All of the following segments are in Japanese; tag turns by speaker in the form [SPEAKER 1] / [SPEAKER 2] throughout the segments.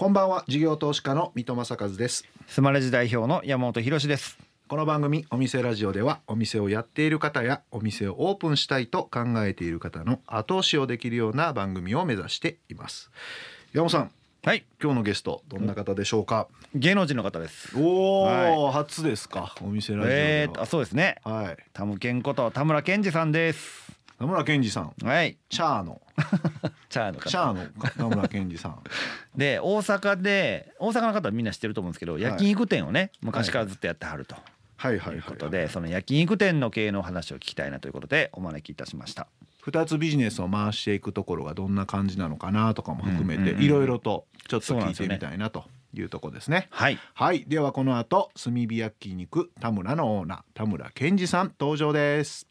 [SPEAKER 1] こんばんは事業投資家の三戸正和です。
[SPEAKER 2] スマレジ代表の山本博です。
[SPEAKER 1] この番組お店ラジオではお店をやっている方やお店をオープンしたいと考えている方の後押しをできるような番組を目指しています。山本さん
[SPEAKER 2] はい。
[SPEAKER 1] 今日のゲストどんな方でしょうか？
[SPEAKER 2] 芸能人の方です。
[SPEAKER 1] おお、
[SPEAKER 2] は
[SPEAKER 1] 初ですかお店ラジオでは、
[SPEAKER 2] えーとあそうですね。
[SPEAKER 1] はい。
[SPEAKER 2] タムケンこと田村健二さんです
[SPEAKER 1] 田村健二さん。
[SPEAKER 2] はい。
[SPEAKER 1] チャーの
[SPEAKER 2] チャーの
[SPEAKER 1] チャーの田村健二さん。
[SPEAKER 2] で大阪で大阪の方はみんな知ってると思うんですけど、焼肉店をね昔からずっとやってはると。
[SPEAKER 1] はい。はい。はい。
[SPEAKER 2] いうことで、その焼肉店の経営の話を聞きたいなということでお招きいたしました。
[SPEAKER 1] 二つビジネスを回していくところがどんな感じなのかなとかも含めていろいろとちょっと聞いてみたいなというところですね。
[SPEAKER 2] はい。
[SPEAKER 1] はい。ではこの後炭火焼肉田村のオーナー田村健二さん登場です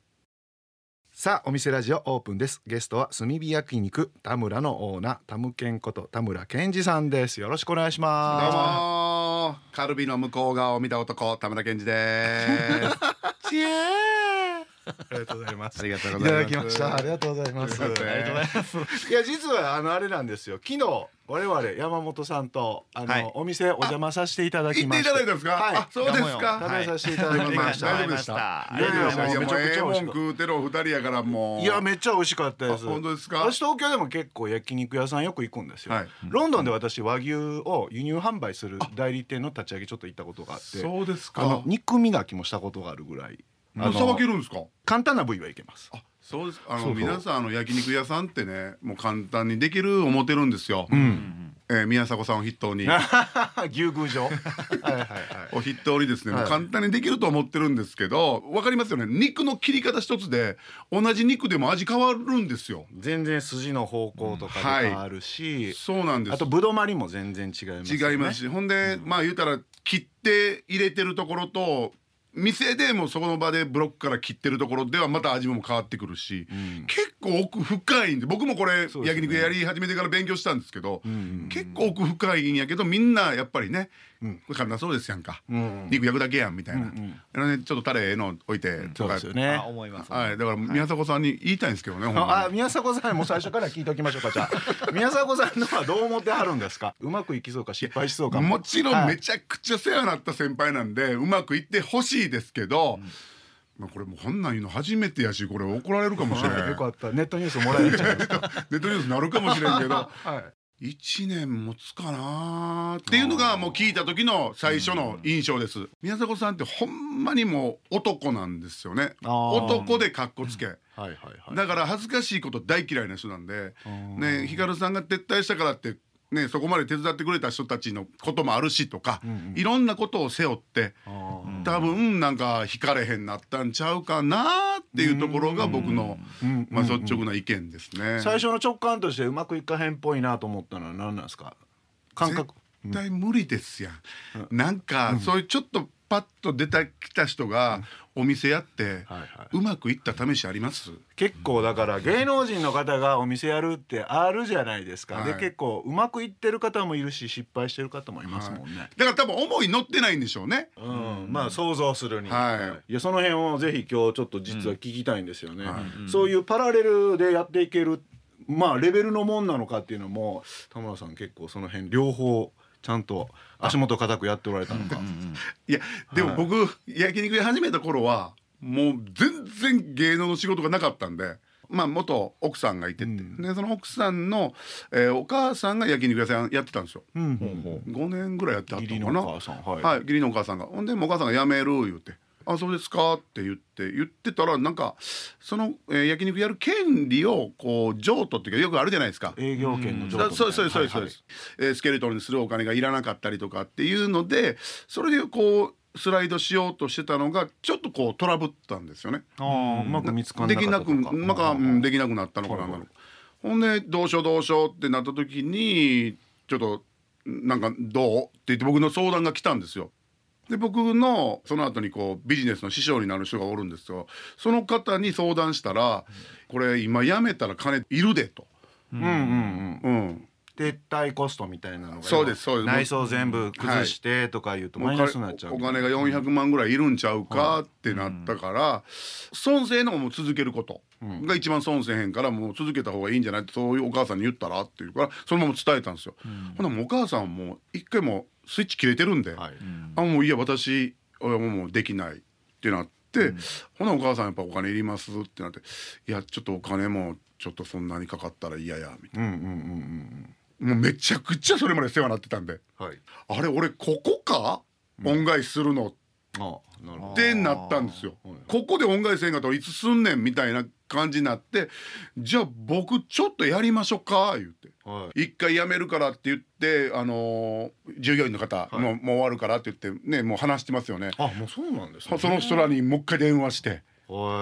[SPEAKER 1] さあお店ラジオオープンです。ゲストは炭火焼肉田村のオーナー田ムケンこと田村健二さんです。よろしくお願いし
[SPEAKER 3] どう
[SPEAKER 1] ます
[SPEAKER 3] もカルビの向こう側を見た男田村健二です。
[SPEAKER 1] チェーありがとうございます。
[SPEAKER 3] ありがとう
[SPEAKER 1] いた
[SPEAKER 3] ございます。
[SPEAKER 1] だきました。ありがとうございます。
[SPEAKER 3] ありがとうござい
[SPEAKER 1] いや実はあのあれなんですよ。昨日我々山本さんとあの、
[SPEAKER 2] はい。
[SPEAKER 1] お店お邪魔させていただき
[SPEAKER 3] 言ってい
[SPEAKER 1] ました
[SPEAKER 3] だいたんですか？
[SPEAKER 1] はい。
[SPEAKER 3] あ、そうですか。
[SPEAKER 1] 食べさせていただきました、
[SPEAKER 3] 大丈夫でした
[SPEAKER 2] はい
[SPEAKER 3] いやいやいやいやもう
[SPEAKER 1] めちゃくちゃ美味しかった
[SPEAKER 3] 食うてるお二人やからもう。
[SPEAKER 1] いやめっちゃ美味しかったです。
[SPEAKER 3] あ本当ですか？
[SPEAKER 1] 私東京でも結構焼肉屋さんよく行くんですよ、
[SPEAKER 3] はい。
[SPEAKER 1] ロンドンで私和牛を輸入販売する代理店の立ち上げちょっと行ったことがあって。
[SPEAKER 3] そうですか。
[SPEAKER 1] あの肉磨きもしたことがあるぐらい
[SPEAKER 3] さばけるんですか？
[SPEAKER 1] 簡単な部位はいけます。
[SPEAKER 3] あ、そうです。あの皆さんあの焼肉屋さんってね、もう簡単にできる思ってるんですよ。
[SPEAKER 1] うん。
[SPEAKER 3] えー宮迫さんを筆頭に。
[SPEAKER 1] 牛宮城。はいはいはい。
[SPEAKER 3] を筆頭にですね、
[SPEAKER 1] はい。
[SPEAKER 3] もう簡単にできると思ってるんですけどわかりますよね？肉の切り方一つで同じ肉でも味変わるんですよ。
[SPEAKER 1] 全然筋の方向とかで変わるし、
[SPEAKER 3] そうなんです。
[SPEAKER 1] あとぶどまりも全然違いますよね。
[SPEAKER 3] 違いますしほんで、まあ言うたら切って入れてるところと店でもそこの場でブロックから切ってるところではまた味も変わってくるし、
[SPEAKER 1] ん。
[SPEAKER 3] 結構奥深いんで僕もこれ、焼肉やり始めてから勉強したんですけど、
[SPEAKER 1] ん。
[SPEAKER 3] 結構奥深いんやけどみんなやっぱりね、
[SPEAKER 1] うん。
[SPEAKER 3] これ簡単そうですやん。か、
[SPEAKER 1] うん。
[SPEAKER 3] 肉焼くだけやん。みたいな、
[SPEAKER 1] うん。
[SPEAKER 3] あのねちょっとタレの置いてとか、
[SPEAKER 1] そうですよね、
[SPEAKER 3] はい、だから宮迫さん。に言いたいん。ですけどね、ほん。まに
[SPEAKER 1] あ宮迫さん。も最初から聞いておきましょうかじゃあ宮迫さん。のはどう思ってはるん。ですかうまくいきそうか失敗しそうか
[SPEAKER 3] もちろん。めちゃくちゃ世話になった先輩なん。で、うまくいってほしいですけど、まあこれもうこん。なん。言うの初めてやしこれ怒られるかもしれない
[SPEAKER 1] よかったネットニュースもらえるじゃないですか
[SPEAKER 3] ネットニュースなるかもしれん。けど
[SPEAKER 1] はい
[SPEAKER 3] 1年持つかなっていうのがもう聞いた時の最初の印象です。宮迫さんってほんまにもう男なんですよね。男でかっこつけ。
[SPEAKER 1] はいはいはい。
[SPEAKER 3] だから恥ずかしいこと大嫌いな人なんで
[SPEAKER 1] うん。
[SPEAKER 3] ねヒカルさんが撤退したからってねそこまで手伝ってくれた人たちのこともあるしとか、
[SPEAKER 1] うんうん。
[SPEAKER 3] いろんなことを背負って多分なんか惹かれへんなったんちゃうかなっていうところが僕の、
[SPEAKER 1] うん。
[SPEAKER 3] まあ、率直な意見ですね。
[SPEAKER 1] 最初の直感としてうまくいかへんっぽいなと思ったのは何なんですか？感覚。
[SPEAKER 3] 絶対無理ですやん。なんか、そういうちょっとパッと出てきた人がお店やって、
[SPEAKER 1] はいは
[SPEAKER 3] うまくいった試しあります？
[SPEAKER 1] 結構だから芸能人の方がお店やるってあるじゃないですか、
[SPEAKER 3] はい。
[SPEAKER 1] で結構うまくいってる方もいるし失敗してる方もいますもんね、
[SPEAKER 3] だから多分思い乗ってないんでしょうね。
[SPEAKER 1] うん、まあ想像するに、
[SPEAKER 3] はい。
[SPEAKER 1] いやその辺をぜひ今日ちょっと実は聞きたいんですよね、
[SPEAKER 3] は
[SPEAKER 1] そういうパラレルでやっていけるまあレベルのもんなのかっていうのも田村さん結構その辺両方ちゃんと足元固くやっておられたのか、
[SPEAKER 3] いやでも
[SPEAKER 1] はい
[SPEAKER 3] 僕、焼肉屋始めた頃はもう全然芸能の仕事がなかったんで。まあ、元奥さんがいてて、
[SPEAKER 1] うん。
[SPEAKER 3] でその奥さんの、えーお母さんが焼肉屋さんやってたんですよ。
[SPEAKER 1] うんうんうん。
[SPEAKER 3] 5年ぐらいやってはっ
[SPEAKER 1] 義理
[SPEAKER 3] たのかな。
[SPEAKER 1] のお母さんはい、
[SPEAKER 3] はい、義理のお母さんが。ほんでもうお母さんが辞める言うて「あそうですか」って言って言ってたらなんかその、えー焼肉やる権利をこう譲渡っていうかよくあるじゃないですか。
[SPEAKER 1] 営業権の譲渡
[SPEAKER 3] そうそうそうそう
[SPEAKER 1] はい
[SPEAKER 3] です、えースケルトンにするお金がいらなかったりとかっていうのでそれでこうスライドしようとしてたのがちょっとこうトラブったんですよね。
[SPEAKER 1] あーうまく見つかんな
[SPEAKER 3] できなく
[SPEAKER 1] かったとか。
[SPEAKER 3] なん。か、うんできなくなったのかな、
[SPEAKER 1] はいはい。
[SPEAKER 3] ほんでどうしようどうしようってなった時にちょっとなんかどう？って言って僕の相談が来たんですよ。で僕のその後にこうビジネスの師匠になる人がおるんですよ。その方に相談したら「これ今辞めたら金いるで」と。
[SPEAKER 1] うんうんうん。
[SPEAKER 3] うん、っ
[SPEAKER 1] 撤退コストみたいなのが
[SPEAKER 3] そうですそうです。
[SPEAKER 1] 内装全部崩してとか言うとマイナスになっちゃう。
[SPEAKER 3] お金が400万ぐらいいるんちゃうかってなったから、損せのも続けることが一番損せへんからもう続けた方がいいんじゃないってそういうお母さんに言ったらって言うからそのまま伝えたんですよ。ほなもうお母さんも一回もうスイッチ切れてるんで、
[SPEAKER 1] はい。
[SPEAKER 3] あもういや私はもうできないってなって、ほなお母さんやっぱお金いりますってなっていやちょっとお金もちょっとそんなにかかったら嫌やみたい
[SPEAKER 1] うんうんうんうん
[SPEAKER 3] なもうめちゃくちゃそれまで世話になってたんで。
[SPEAKER 1] うんはい。
[SPEAKER 3] あれ俺ここか？恩返しするの。
[SPEAKER 1] あなるほ
[SPEAKER 3] ってなったんですよ。
[SPEAKER 1] はい。
[SPEAKER 3] ここで恩返しせんかったらいつすんねんみたいな感じになってじゃあ僕ちょっとやりましょうか？言って。
[SPEAKER 1] どはい。
[SPEAKER 3] 一回辞めるからって言って、あのー従業員の方、
[SPEAKER 1] い。
[SPEAKER 3] もうもう終わるからって言ってねもう話してますよね。
[SPEAKER 1] あもうそうなんですね。
[SPEAKER 3] その人らにもう一回電話して。
[SPEAKER 1] はい「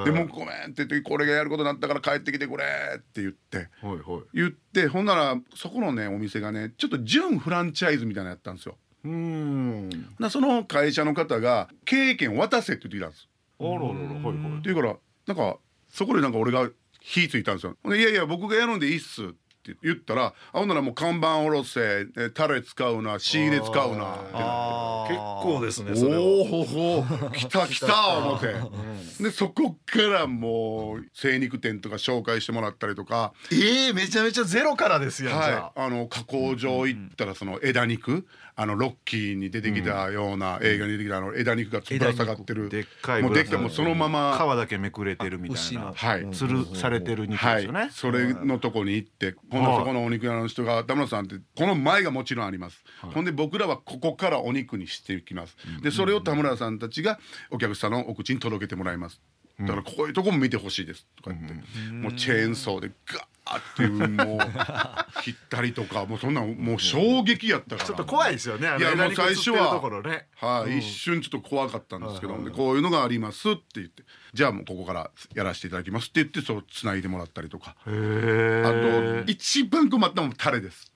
[SPEAKER 3] でもうごめん」って言って「これがやることになったから帰ってきてくれ」って言って
[SPEAKER 1] はいはい
[SPEAKER 3] 言ってほんならそこのねお店がねちょっと準フランチャイズみたいなのやったんですよ。
[SPEAKER 1] うーん
[SPEAKER 3] なその会社の方が経営権を渡せって言ってきたんです。
[SPEAKER 1] あらららはいはい
[SPEAKER 3] っていうからなんかそこでなんか俺が火ついたんですよ。いやいや僕がやるんでいいっすって言ったら「あほんならもう看板下ろせえタレ使うな仕入れ使うな」ってなって。
[SPEAKER 1] 結構ですねそれは。
[SPEAKER 3] おおほほ来た来た思って。でそこからもう精肉店とか紹介してもらったりとか、
[SPEAKER 1] ええめちゃめちゃゼロからですやんじゃ
[SPEAKER 3] はい、あの加工場行ったらその枝肉あのロッキーに出てきたような映画に出てきたあの枝肉がぶら下がってる。
[SPEAKER 1] でっかい
[SPEAKER 3] もうでっかいもうそのまま。
[SPEAKER 1] 皮だけめくれてるみたいな。
[SPEAKER 3] はい。
[SPEAKER 1] 吊るされてる肉
[SPEAKER 3] はい
[SPEAKER 1] ですよね、
[SPEAKER 3] それのとこに行ってそこのお肉屋の人が「田村さんってこの前がもちろんあります、ほんで僕らはここからお肉にしていきます、でそれを田村さんたちがお客さんのお口に届けてもらいます。だからこういうとこも見てほしいです。とか言って、もうチェーンソーでガーっていうもう切ったりとかもうそんなんもう衝撃やったから。
[SPEAKER 1] ちょっと怖いですよね
[SPEAKER 3] いやもう最初ははい、一瞬ちょっと怖かったんですけど、でこういうのがありますって言ってじゃあもうここからやらせていただきますって言ってそうつないでもらったりとか。あと一番困ったのもタレです。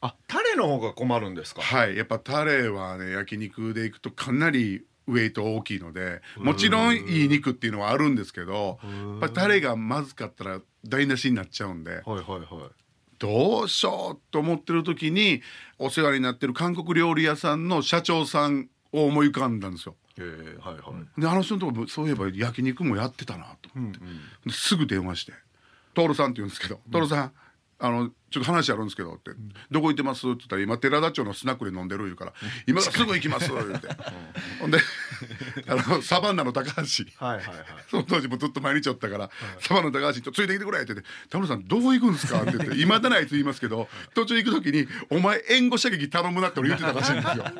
[SPEAKER 1] あタレの方が困るんですか？
[SPEAKER 3] はいやっぱタレはね焼肉でいくとかなりウェイト大きいのでもちろんいい肉っていうのはあるんですけどやっぱタレがまずかったら台無しになっちゃうんで。
[SPEAKER 1] はいはいはい。
[SPEAKER 3] どうしようと思ってる時にお世話になってる韓国料理屋さんの社長さんを思い浮かんだんですよ。
[SPEAKER 1] へえはいはい、
[SPEAKER 3] であの人のとこもそういえば焼肉もやってたなと思って、ですぐ電話して「徹さん」って言うんですけど「徹さんあのちょっと話あるんですけど」って「どこ行ってます?」って言ったら「今寺田町のスナックで飲んでる」言うから「今すぐ行きます」言 って。ほんであのサバンナの高橋。
[SPEAKER 1] はいはいはい。
[SPEAKER 3] その当時もずっと毎日おったから「サバンナの高橋についてきてくれ」って言って「田村さんどう行くんですか?」って言って「い。まだないと言いますけど途中行く時に「お前援護射撃頼むな」って俺言ってたらしいんですよ。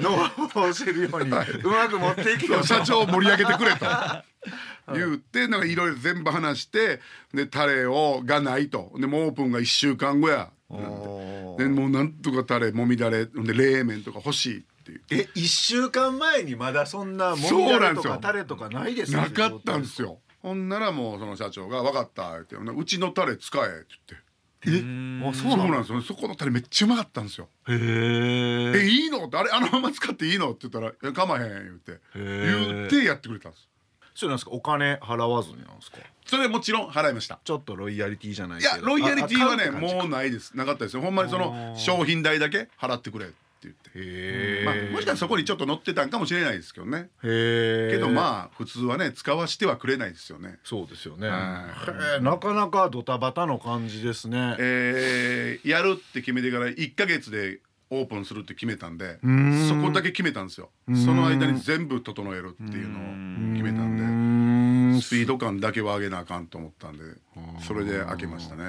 [SPEAKER 1] 脳を 教えるようにうまく持っていけよ
[SPEAKER 3] 社長を盛り上げてくれと言ってなんかいろいろ全部話してでタレをがないと。でもうオープンが1週間後や。でもうなんとかタレもみだれ。で冷麺とか欲しいって言って
[SPEAKER 1] え一週間前にまだそんなも
[SPEAKER 3] そう
[SPEAKER 1] みだれと
[SPEAKER 3] なんですよ。
[SPEAKER 1] かタレとかないですよ。
[SPEAKER 3] なかったんですよ。ほんならもうその社長が「分かった」って「うちのタレ使え」って言って。
[SPEAKER 1] あ
[SPEAKER 3] そうなんですよ。ねそこのタレめっちゃうまかったんですよ。
[SPEAKER 1] へ
[SPEAKER 3] え
[SPEAKER 1] え
[SPEAKER 3] いいの？ってあれあのまま使っていいの？って言ったら「いやかまへん」言って。
[SPEAKER 1] ー。
[SPEAKER 3] 言ってやってくれたんです。
[SPEAKER 1] それなんですか？お金払わずになんですか？
[SPEAKER 3] それもちろん払いました。
[SPEAKER 1] ちょっとロイヤリティじゃない
[SPEAKER 3] い
[SPEAKER 1] けど。
[SPEAKER 3] やロイヤリティはねもうないです。なかったですよ。ほんまにその商品代だけ払ってくれって言って、
[SPEAKER 1] へえ、
[SPEAKER 3] まあ、もしかしたらそこにちょっと載ってたんかもしれないですけどね。
[SPEAKER 1] へえ
[SPEAKER 3] けどまあ普通はね使わしてはくれないですよね。
[SPEAKER 1] そうですよね。
[SPEAKER 3] は
[SPEAKER 1] へえなかなかドタバタの感じですね。
[SPEAKER 3] えーやるって決めてから1ヶ月でオープンするって決めたんで
[SPEAKER 1] ん。
[SPEAKER 3] そこだけ決めたんですよ。その間に全部整えるっていうのを決めたんで
[SPEAKER 1] ん。
[SPEAKER 3] スピード感だけは上げなあかんと思ったんでそれで開けましたね。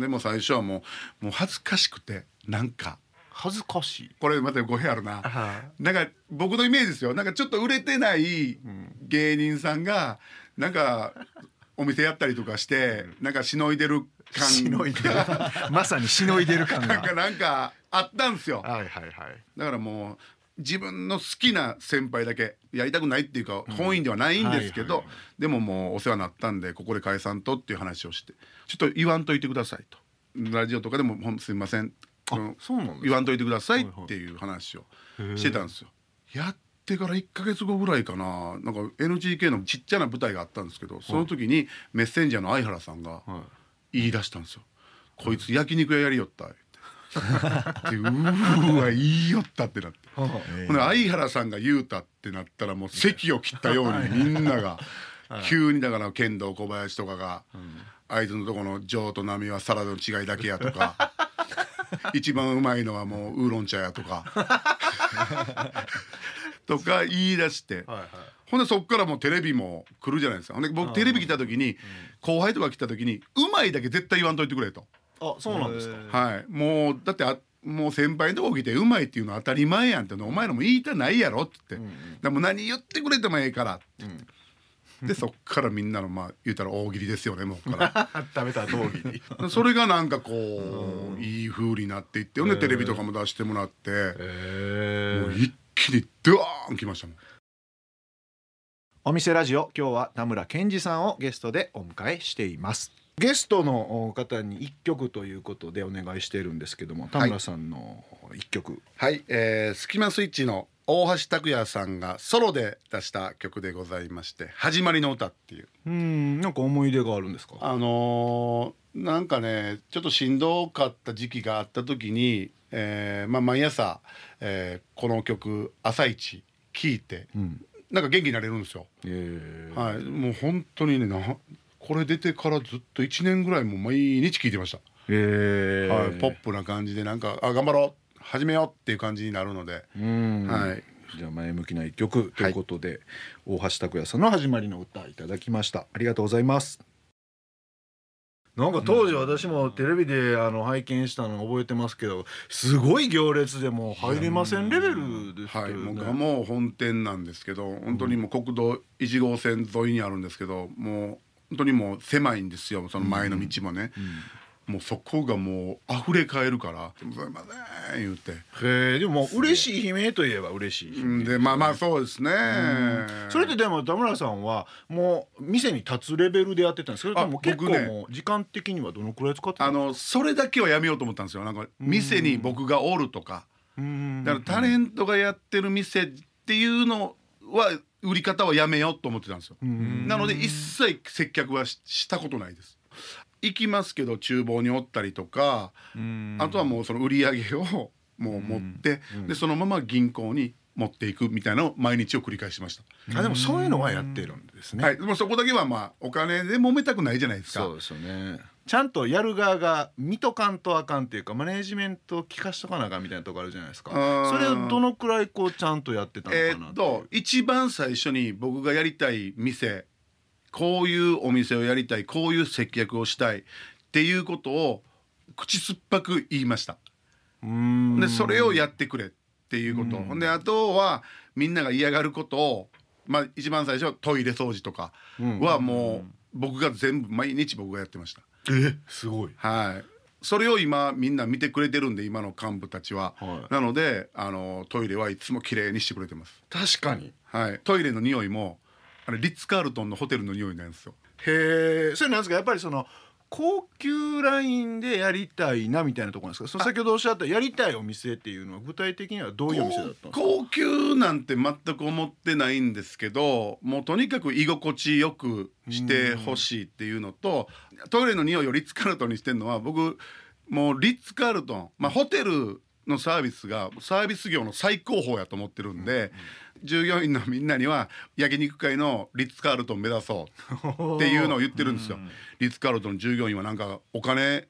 [SPEAKER 3] でも最初はもうもう恥ずかしくてなんか。
[SPEAKER 1] 恥ずかしい。
[SPEAKER 3] これまた語弊あるな。
[SPEAKER 1] は。
[SPEAKER 3] なんか僕のイメージですよ。なんかちょっと売れてない芸人さんがなんかお店やったりとかしてなんかしのいでる感。
[SPEAKER 1] しのいでる。まさにしのいでる感が。
[SPEAKER 3] なんかなんかあったんですよ。
[SPEAKER 1] はいはいはい。
[SPEAKER 3] だからもう自分の好きな先輩だけやりたくないっていうか本意ではないんですけどでももうお世話になったんでここで解散とっていう話をしてちょっと言わんといてくださいと。ラジオとかでもすみません。うん
[SPEAKER 1] そうなん
[SPEAKER 3] 言わんといてくださいっていう話をしてたんですよ。やってから1ヶ月後ぐらいかななんか NGK のちっちゃな舞台があったんですけどその時にメッセンジャーの相原さんが
[SPEAKER 1] は
[SPEAKER 3] 言い出したんですよ。こいつ焼肉屋やりよった」ってうーわいいよったってなって。ほんで相原さんが言うたってなったらもう席を切ったようにみんなが。急にだから剣道小林とかが「あいつのとこの上と波はサラダの違いだけや」とか「一番うまいのはもうウーロン茶や」とか。とか言い出して。
[SPEAKER 1] はいはい。
[SPEAKER 3] ほんでそっからもうテレビも来るじゃないですか。ほんで僕テレビ来た時に後輩とか来た時に「うまいだけ絶対言わんといてくれ」と。
[SPEAKER 1] あそうなんですか。
[SPEAKER 3] はい、もうだってあもう先輩のとこ来てうまいっていうのは当たり前やんってお前らも言いたないやろって言って、でも何言ってくれてもええからって言って、でそっからみんなのまあ言うたら大喜利ですよねもうか
[SPEAKER 1] 食べた道義に
[SPEAKER 3] ら それがなんかこう、いい風になっていってほんでテレビとかも出してもらって、もう一気にドワーンきましたもん。
[SPEAKER 1] お店ラジオ今日は田村健二さんをゲストでお迎えしていますゲストの方に一曲ということでお願いしているんですけども田村さんの一曲、
[SPEAKER 3] はい、えー、スキマスイッチの大橋拓也さんがソロで出した曲でございまして「始まりの歌」っていう。
[SPEAKER 1] うん。なんか思い出があるんですか？
[SPEAKER 3] あのーなんかねちょっとしんどかった時期があった時に、えーまあ、毎朝、えーこの曲「朝一聴いて
[SPEAKER 1] うん。
[SPEAKER 3] なんか元気になれるんですよ。
[SPEAKER 1] えー。
[SPEAKER 3] はい、もう本当にねなこれ出てからずっと1年ぐらいもう毎日聴いてました。
[SPEAKER 1] えー。
[SPEAKER 3] はい、ポップな感じでなんかあ頑張ろう。始めようっていう感じになるので、
[SPEAKER 1] うん。
[SPEAKER 3] はい。
[SPEAKER 1] じゃあ前向きな一曲ということで、大橋拓也さんの始まりの歌いただきました。ありがとうございます。なんか当時私もテレビであの拝見したの覚えてますけどすごい行列でもう入れませんレベルです
[SPEAKER 3] はい、
[SPEAKER 1] けどね、
[SPEAKER 3] もうもう本店なんですけど本当にもう国道1号線沿いにあるんですけどもう本当にもう狭いんですよその前の道もね、もうそこがもう溢れ返るから「すいません」言うて。
[SPEAKER 1] へえでも嬉しい悲鳴といえば嬉しい悲鳴。
[SPEAKER 3] でまあまあそうですね。
[SPEAKER 1] それってでも田村さんはもう店に立つレベルでやってたんですけど
[SPEAKER 3] あ
[SPEAKER 1] もう結構もう時間的にはどのくらい使ってた
[SPEAKER 3] あのそれだけはやめようと思ったんですよ。なんか店に僕がおるとか。
[SPEAKER 1] うん。
[SPEAKER 3] だからタレントがやってる店っていうのは売り方はやめようと思ってたんですよ。
[SPEAKER 1] うん。
[SPEAKER 3] なので一切接客はししたことないです。行きますけど厨房におったりとかあとはもうその売り上げをもう持って、でそのまま銀行に持っていくみたいなのを毎日を繰り返しました、
[SPEAKER 1] あでもそういうのはやってるんですね、
[SPEAKER 3] はい。でもそこだけはまあお金で揉めたくないじゃないですか。
[SPEAKER 1] そうですよねちゃんとやる側が見とかんとあかんっていうかマネージメントを聞かしとかなあかんみたいなとこあるじゃないですか。
[SPEAKER 3] うん
[SPEAKER 1] それをどのくらいこうちゃんとやってたの
[SPEAKER 3] え
[SPEAKER 1] かな
[SPEAKER 3] ーっと一番最初に僕がやりたい店こういうお店をやりたいこういう接客をしたいっていうことを口酸っぱく言いました。でそれをやってくれっていうこと、ほんであとはみんなが嫌がることをまあ一番最初はトイレ掃除とかはもう僕が全部毎日僕がやってました
[SPEAKER 1] えすごい。
[SPEAKER 3] はい。それを今みんな見てくれてるんで今の幹部たちは、
[SPEAKER 1] はい。
[SPEAKER 3] なのであのトイレはいつも綺麗にしてくれてます。
[SPEAKER 1] 確かに。
[SPEAKER 3] はい。トイレの匂いもあれリッツ・カールトンのホテルの匂いなんですよ。
[SPEAKER 1] へえそれなんですか？やっぱりその高級ラインでやりたいなみたいなところなんですか？その先ほどおっしゃったやりたいお店っていうのは具体的にはどういうお店だったんですか？
[SPEAKER 3] 高級なんて全く思ってないんですけどもうとにかく居心地よくしてほしいっていうのとトイレの匂いをリッツ・カールトンにしてるのは僕もうリッツ・カールトン、まあ、ホテルのサービスがサービス業の最高峰やと思ってるんで、従業員のみんなには焼肉会のリッツ・カールトン目指そう。っていうのを言ってるんですよ。リッツ・カールトンの従業員はなんかお金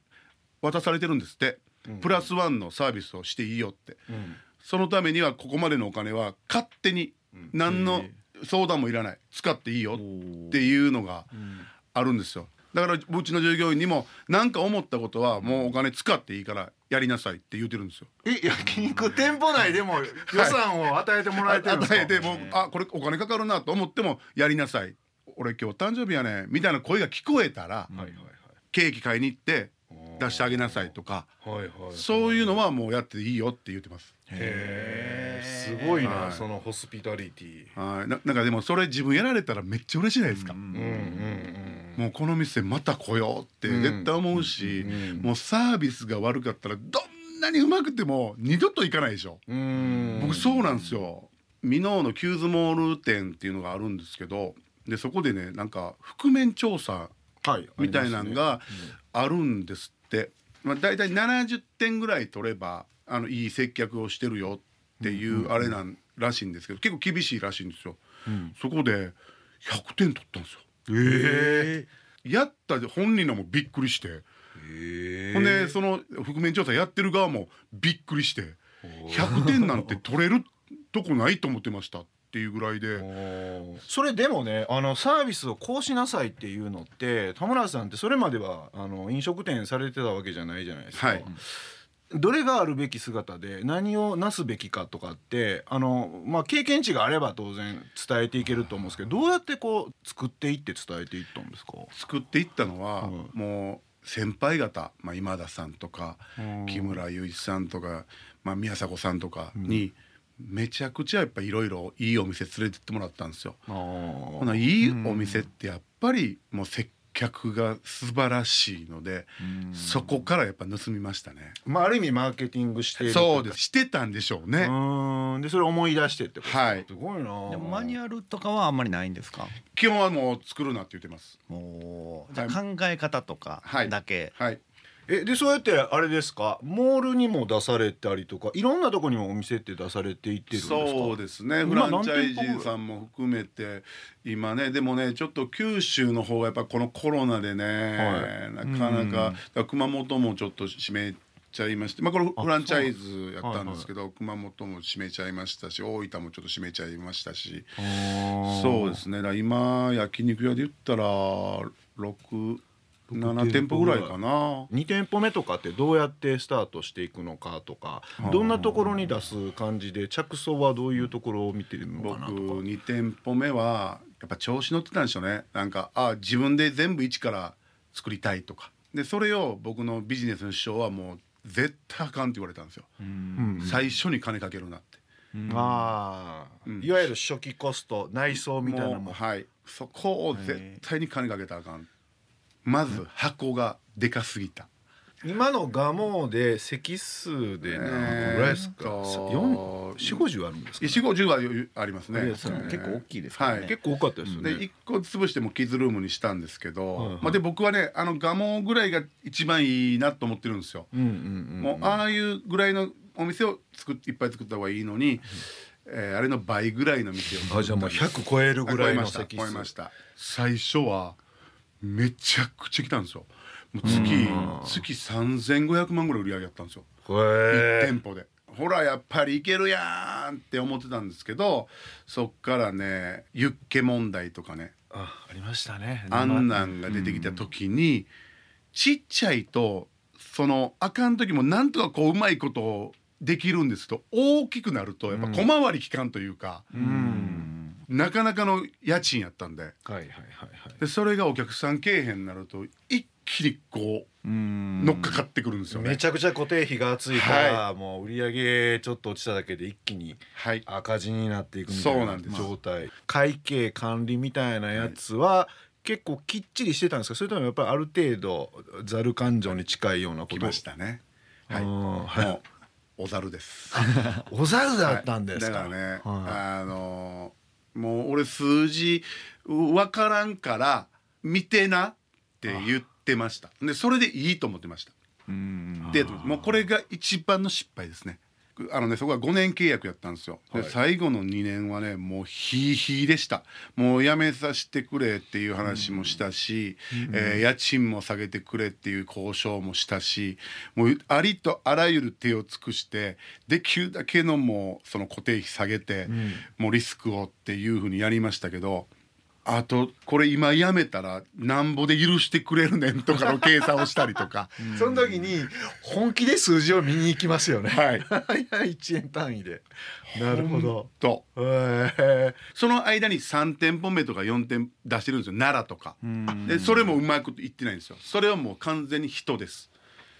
[SPEAKER 3] 渡されてるんですって、プラスワンのサービスをしていいよって。そのためにはここまでのお金は勝手に何の相談もいらない。使っていいよっていうのがあるんですよだからうちの従業員にも何か思ったことはもうお金使っていいからやりなさいって言ってるんですよ。
[SPEAKER 1] え焼肉店舗内でも予算を与えてもらえてるんですか、
[SPEAKER 3] 与えてもうあこれお金かかるなと思ってもやりなさい。俺今日誕生日やねみたいな声が聞こえたら
[SPEAKER 1] はいはい
[SPEAKER 3] ケーキ買いに行って出してあげなさいとか
[SPEAKER 1] はいはいはい。
[SPEAKER 3] そういうのはもうやっていいよって言ってます。
[SPEAKER 1] へえすごいな、
[SPEAKER 3] はい。
[SPEAKER 1] そのホスピタリティ。
[SPEAKER 3] はい。ななんかでもそれ自分やられたらめっちゃ嬉しいじゃないですか。
[SPEAKER 1] うんうんうん
[SPEAKER 3] もうこの店また来ようって絶対思うし、もうサービスが悪かったらどんなにうまくても二度と行かないでしょ。
[SPEAKER 1] うん
[SPEAKER 3] 僕そうなんですよ。箕面のキューズモール店っていうのがあるんですけどでそこでねなんか覆面調査
[SPEAKER 1] はい
[SPEAKER 3] みたいなのがあるんですって。まあ、大体70点ぐらい取ればあのいい接客をしてるよっていうあれなんらしいんですけど結構厳しいらしいんですよ。そこで100点取ったんですよ。
[SPEAKER 2] え
[SPEAKER 3] やった本人らもびっくりして、ほんでその覆面調査やってる側もびっくりして。100点なんて取れるとこないと思ってましたっていうぐらいで。
[SPEAKER 1] それでもねあのサービスをこうしなさいっていうのって田村さんってそれまではあの飲食店されてたわけじゃないじゃないですか。
[SPEAKER 3] はい
[SPEAKER 1] どれがあるべき姿で何をなすべきかとかってあの、まあ、経験値があれば当然伝えていけると思うんですけどどうやってこう作っていって伝えていったんですか？
[SPEAKER 3] 作っていったのは、
[SPEAKER 1] うん。
[SPEAKER 3] もう先輩方、まあ、今田さんとか、
[SPEAKER 1] うん。
[SPEAKER 3] 木村雄一さんとか、まあ、宮迫さんとかに、めちゃくちゃやっぱいろいろいいお店連れてってもらったんですよ。
[SPEAKER 1] ほ
[SPEAKER 3] ほないいお店ってやっぱりもう接客が素晴らしいので、そこからやっぱ盗みましたね。
[SPEAKER 1] まあ、ある意味マーケティングして
[SPEAKER 3] そうです。してたんでしょう
[SPEAKER 1] う
[SPEAKER 3] ね。
[SPEAKER 1] ーん。でそれを思い出してってこと
[SPEAKER 3] はい。
[SPEAKER 1] すごいな。
[SPEAKER 2] でもマニュアルとかはあんまりないんですか？
[SPEAKER 3] 基本はもう作るなって言ってます。
[SPEAKER 2] もうじゃあ考え方とか
[SPEAKER 3] はい。
[SPEAKER 2] だけ、
[SPEAKER 3] はい。
[SPEAKER 1] えでそうやってあれですか？モールにも出されたりとかいろんなとこにもお店って出されていってるんですか？
[SPEAKER 3] そうですね。フ
[SPEAKER 1] 今
[SPEAKER 3] ランチャイジーさんも含めて今ね。でもねちょっと九州の方がやっぱこのコロナでね、
[SPEAKER 1] はい。
[SPEAKER 3] なかな
[SPEAKER 2] うん
[SPEAKER 3] かだから熊本もちょっと閉めちゃいましてまあこれフランチャイズやったんですけど、熊本も閉めちゃいましたし大分もちょっと閉めちゃいましたし。そうですね。今焼肉屋で言ったら67店舗ぐらいかな。
[SPEAKER 1] 2店舗目とかってどうやってスタートしていくのかとかどんなところに出す感じで着想はどういうところを見てるの
[SPEAKER 3] 僕
[SPEAKER 1] かなとか。
[SPEAKER 3] 2店舗目はやっぱ調子乗ってたんでしょうね。なんかあ自分で全部一から作りたいとか。でそれを僕のビジネスの師匠はもう絶対あかんって言われたんですよ、
[SPEAKER 1] うん。
[SPEAKER 3] 最初に金かけるなって。
[SPEAKER 1] ああ、
[SPEAKER 3] うん。
[SPEAKER 1] いわゆる初期コスト内装みたいなのも
[SPEAKER 3] はい。そこを絶対に金かけたらあかんまず箱がでかすぎた、
[SPEAKER 1] 今のガモで席数で何個ぐらいですか？四四五十あるんですか、
[SPEAKER 3] 4 5 0は余裕ありますね。
[SPEAKER 2] 結構大きいですね、
[SPEAKER 3] はい
[SPEAKER 1] 結構多かったですよね、
[SPEAKER 3] で1個潰してもキッズルームにしたんですけど、
[SPEAKER 1] はいはい
[SPEAKER 3] まあ、で僕はねあのガモぐらいが一番いいなと思ってるんですよ。
[SPEAKER 1] うんうんうん
[SPEAKER 3] もうああいうぐらいのお店を作っいっぱい作った方がいいのに、えーあれの倍ぐらいの店を作ったんです。
[SPEAKER 1] あじゃあもう100超えるぐらいの
[SPEAKER 3] あ超えました。
[SPEAKER 1] 席数。
[SPEAKER 3] 超えました。最初はめちゃくちゃ来たんですよ。もう月
[SPEAKER 1] うん。
[SPEAKER 3] 月3500万ぐらい売り上げやったんですよ。
[SPEAKER 1] へ
[SPEAKER 3] 1
[SPEAKER 1] え
[SPEAKER 3] 店舗で。ほらやっぱりいけるやんって思ってたんですけどそっからねユッケ問題とかね。
[SPEAKER 1] あありましたね。
[SPEAKER 3] あんなんが出てきた時にちっちゃいとそのあかん時もなんとかこううまいことできるんですけど大きくなるとやっぱ小回り利かんというか、
[SPEAKER 1] うん
[SPEAKER 3] なかなかの家賃やったんで。
[SPEAKER 1] はいはいはいはい。
[SPEAKER 3] でそれがお客さん経営になると一気にこう
[SPEAKER 2] うん。
[SPEAKER 3] 乗っかかってくるんですよね。
[SPEAKER 1] めちゃくちゃ固定費が厚いから、もう売り上げちょっと落ちただけで一気に
[SPEAKER 3] はい。
[SPEAKER 1] 赤字になっていくみた
[SPEAKER 3] そ
[SPEAKER 1] いうな状態会計管理みたいなやつは、結構きっちりしてたんですか？それともやっぱりある程度ざる感情に近いようなこと
[SPEAKER 3] 来ましたね。はい、
[SPEAKER 1] はい。う
[SPEAKER 3] おざるです。
[SPEAKER 1] おざるだったんですか、
[SPEAKER 3] はい。だからね、
[SPEAKER 1] はい。
[SPEAKER 3] あのもう俺数字わからんから見てなって言ってました。でそれでいいと思ってました。
[SPEAKER 2] うん
[SPEAKER 3] でもうこれが一番の失敗ですね。あのねそこは5年契約やったんですよ。で
[SPEAKER 1] はい
[SPEAKER 3] 最後の2年はねもうヒーヒーでした。もう辞めさせてくれっていう話もしたし、えー家賃も下げてくれっていう交渉もしたし、もうありとあらゆる手を尽くしてできるだけのもうその固定費下げて、もうリスクをっていうふうにやりましたけど。あとこれ今やめたらなんぼで許してくれるねんとかの計算をしたりとか、
[SPEAKER 1] その時に本気で数字を見に行きますよね。
[SPEAKER 3] はい。
[SPEAKER 1] 1円単位で。なるほど。
[SPEAKER 3] と。
[SPEAKER 1] へえ
[SPEAKER 3] その間に3店舗目とか4店出してるんですよ。奈良とか。
[SPEAKER 2] うん。
[SPEAKER 3] でそれもうまくいってないんですよ。それはもう完全に人です。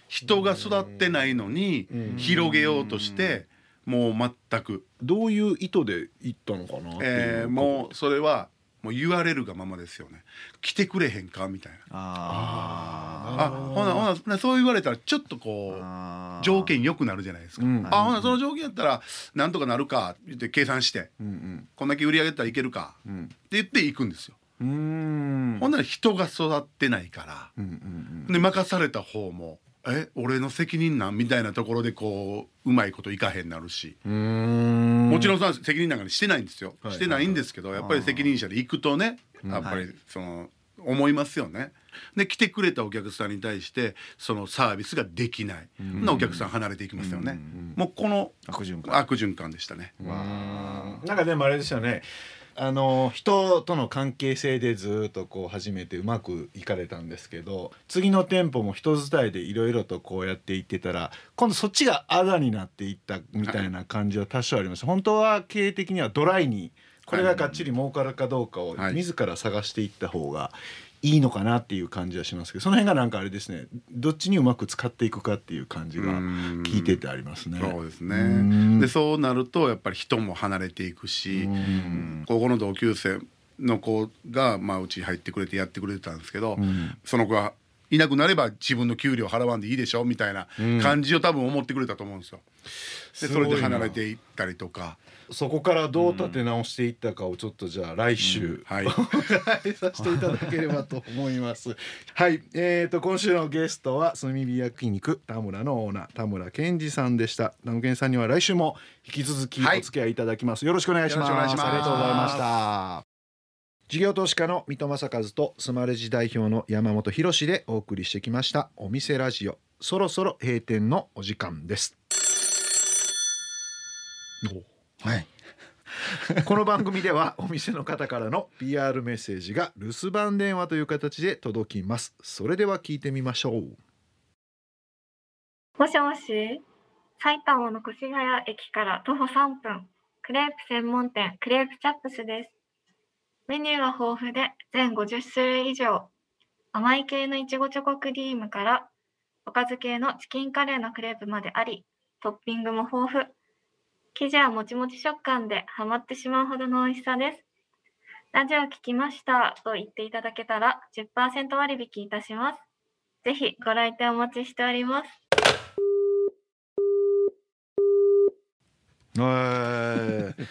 [SPEAKER 3] 人が育ってないのに広げようとしてもう全く、
[SPEAKER 1] どういう意図で行ったのかなっていう。
[SPEAKER 3] えーもうそれはもう言われるがままですよね。来てくれへんかみたいな。
[SPEAKER 2] あ
[SPEAKER 3] あほなほなそう言われたらちょっとこう
[SPEAKER 2] あ
[SPEAKER 3] 条件良くなるじゃないですか、
[SPEAKER 1] うん。
[SPEAKER 3] あほなその条件やったらなんとかなるかって言って計算して
[SPEAKER 1] うん
[SPEAKER 3] こんだけ売り上げたらいけるかって
[SPEAKER 1] うん
[SPEAKER 3] 言っていくんですよ、
[SPEAKER 1] うんうん。
[SPEAKER 3] ほんなら人が育ってないから、
[SPEAKER 1] うんうん。
[SPEAKER 3] で任された方もえ俺の責任なん？みたいなところでこううまいこといかへんなるし、もちろんその責任なんかにしてないんですよ、
[SPEAKER 1] はい。
[SPEAKER 3] してないんですけどやっぱり責任者で行くとねやっぱりその思いますよね。で来てくれたお客さんに対してそのサービスができない、なお客さん離れていきますよね。もうこの
[SPEAKER 2] 悪循環。
[SPEAKER 3] 悪循環でしたね。
[SPEAKER 1] なんかでもあれですよねあの人との関係性でずっとこう始めてうまくいかれたんですけど次の店舗も人伝いでいろいろとこうやっていってたら今度そっちがあだになっていったみたいな感じは多少ありました。本当は経営的にはドライにこれががっちり儲かるかどうかを
[SPEAKER 3] はい。
[SPEAKER 1] 自ら探していった方がいいのかなっていう感じはしますけどその辺がなんかあれですねどっちにうまく使っていくかっていう感じが聞いててありますね。
[SPEAKER 3] そうです
[SPEAKER 1] ん。
[SPEAKER 3] ね。でそうなるとやっぱり人も離れていくし、高校の同級生の子がまあうちに入ってくれてやってくれてたんですけど、その子がいなくなれば自分の給料払わんでいいでしょみたいな感じを多分思ってくれたと思うんですよ。でそれで離れていったりとか、
[SPEAKER 1] そこからどう立て直していったかをちょっとじゃあ来週、
[SPEAKER 3] はい。
[SPEAKER 1] させていただければと思います。はい、えー、と今週のゲストは炭火焼肉田村のオーナー田村健二さんでした。田村健二さんには来週も引き続き
[SPEAKER 3] はい
[SPEAKER 1] お付き合いいただきます。よろしくお願いします。
[SPEAKER 3] よろしくお願いします
[SPEAKER 1] ありがとうございました。事業投資家の三戸正和とスマレジ代表の山本博でお送りしてきましたお店ラジオそろそろ閉店のお時間です。
[SPEAKER 2] はい。
[SPEAKER 1] この番組ではお店の方からの PR メッセージが留守番電話という形で届きます。それでは聞いてみましょう。
[SPEAKER 4] もしもし、埼玉の越谷駅から徒歩3分、クレープ専門店クレープチャップスです。メニューが豊富で全50種類以上、甘い系のいちごチョコクリームから、おかず系のチキンカレーのクレープまであり、トッピングも豊富。生地はもちもち食感でハマってしまうほどの美味しさです。ラジオ聞きましたと言っていただけたら10%割引いたします。ぜひご来店お待ちしております。
[SPEAKER 1] えー、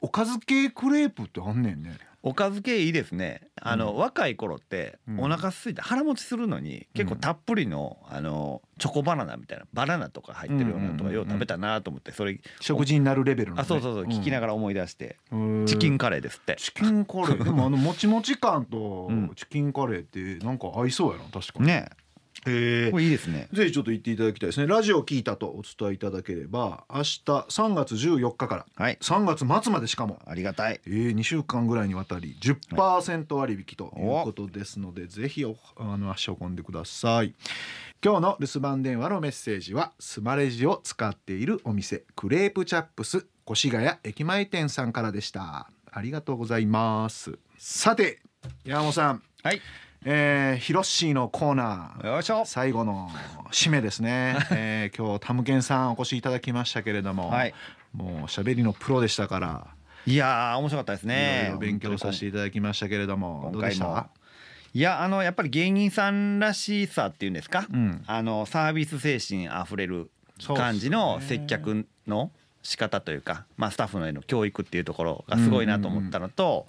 [SPEAKER 1] おかず系クレープってあんねんね。
[SPEAKER 2] おかず系いいですね。あの、若い頃って
[SPEAKER 1] うん。
[SPEAKER 2] お腹空いて腹持ちするのに結構たっぷりのあのチョコバナナみたいなバナナとか入ってるようなのと
[SPEAKER 1] うんうんうんうん。
[SPEAKER 2] かよう食べたなと思ってそれ
[SPEAKER 1] 食事になるレベルの、ね、
[SPEAKER 2] あそうそうそう聞きなが
[SPEAKER 1] ら、
[SPEAKER 2] ら思い出して
[SPEAKER 1] うん。
[SPEAKER 2] チキンカレーですって。
[SPEAKER 1] チキンカレー。でもあのもちもち感と
[SPEAKER 2] うん。
[SPEAKER 1] チキンカレーってなんか合いそうやな確かに。
[SPEAKER 2] ね
[SPEAKER 1] へえ
[SPEAKER 2] これいいですね。
[SPEAKER 1] ぜひちょっと言っていただきたいですね。ラジオ聞いたとお伝えいただければ明日3月14日から
[SPEAKER 2] はい。
[SPEAKER 1] 3月末までしかも。
[SPEAKER 2] ありがたい。
[SPEAKER 1] えー、2週間ぐらいにわたり10%割引ということですので、ぜひおあの足を運んでください。今日の留守番電話のメッセージはスマレジを使っているお店クレープチャップス越谷駅前店さんからでした。ありがとうございます。さて山本さん。
[SPEAKER 2] はい
[SPEAKER 1] えー、ヒロッシーのコーナー。
[SPEAKER 2] よいしょ。
[SPEAKER 1] 最後の締めですね、えー、今日タムケンさんお越しいただきましたけれども、
[SPEAKER 2] はい。
[SPEAKER 1] もう喋りのプロでしたから
[SPEAKER 2] いやー面白かったですね。
[SPEAKER 1] 勉強させていただきましたけれども
[SPEAKER 2] 今
[SPEAKER 1] どうでした？
[SPEAKER 2] いやあのやっぱり芸人さんらしさっていうんですか、
[SPEAKER 1] うん。
[SPEAKER 2] あのサービス精神あふれる感じの接客の仕方というか、まあ、スタッフのへの教育っていうところがすごいなと思ったのと、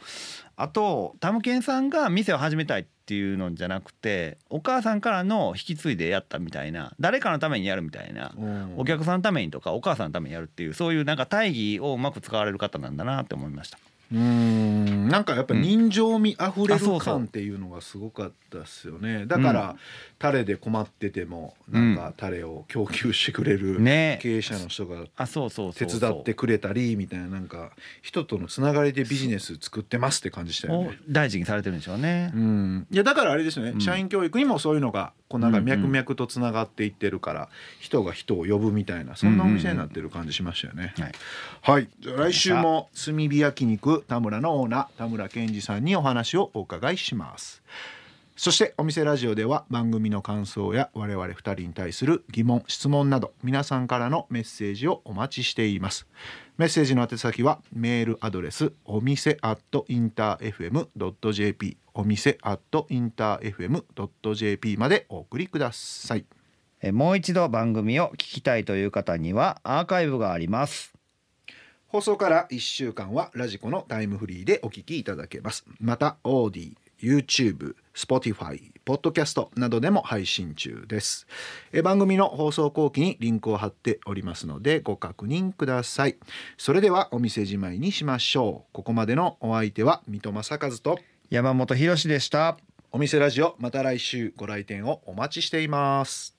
[SPEAKER 2] あとタムケンさんが店を始めたいっていうのじゃなくてお母さんからの引き継いでやったみたいな誰かのためにやるみたいなお客さんのためにとかお母さんのためにやるっていうそういうなんか大義をうまく使われる方なんだなって思いました。
[SPEAKER 1] うーん。なんかやっぱ人情味あふれる感っていうのがすごかったですよね。だから、タレで困っててもなんかタレを供給してくれる
[SPEAKER 2] ね。
[SPEAKER 1] 経営者の人が
[SPEAKER 2] あそうそうそうそう。
[SPEAKER 1] 手伝ってくれたりみたいななんか人とのつながりでビジネス作ってますって感じしたよ
[SPEAKER 2] を
[SPEAKER 1] ね。
[SPEAKER 2] 大事にされてるんでしょうね。
[SPEAKER 1] うん、いやだからあれですよね、
[SPEAKER 2] うん。
[SPEAKER 1] 社員教育にもそういうのがこうなんか脈々とつながっていってるから、人が人を呼ぶみたいなそんなお店になってる感じしましたよね。
[SPEAKER 2] はい。
[SPEAKER 1] はい、じゃあ来週も炭火焼肉田村のオーナー田村健二さんにお話をお伺いします。そしてお店ラジオでは番組の感想や我々二人に対する疑問質問など皆さんからのメッセージをお待ちしています。メッセージの宛先はメールアドレスお店アットインター FM.jp お店アットインター FM.jp までお送りください。
[SPEAKER 2] えもう一度番組を聞きたいという方にはアーカイブがあります。
[SPEAKER 1] 放送から1週間はラジコのタイムフリーでお聞きいただけます。また Audi、YouTube、Spotify、ポッドキャストなどでも配信中です。え番組の放送後期にリンクを貼っておりますのでご確認ください。それではお店じまいにしましょう。ここまでのお相手は三戸正和と
[SPEAKER 2] 山本博史でした。
[SPEAKER 1] お店ラジオまた来週ご来店をお待ちしています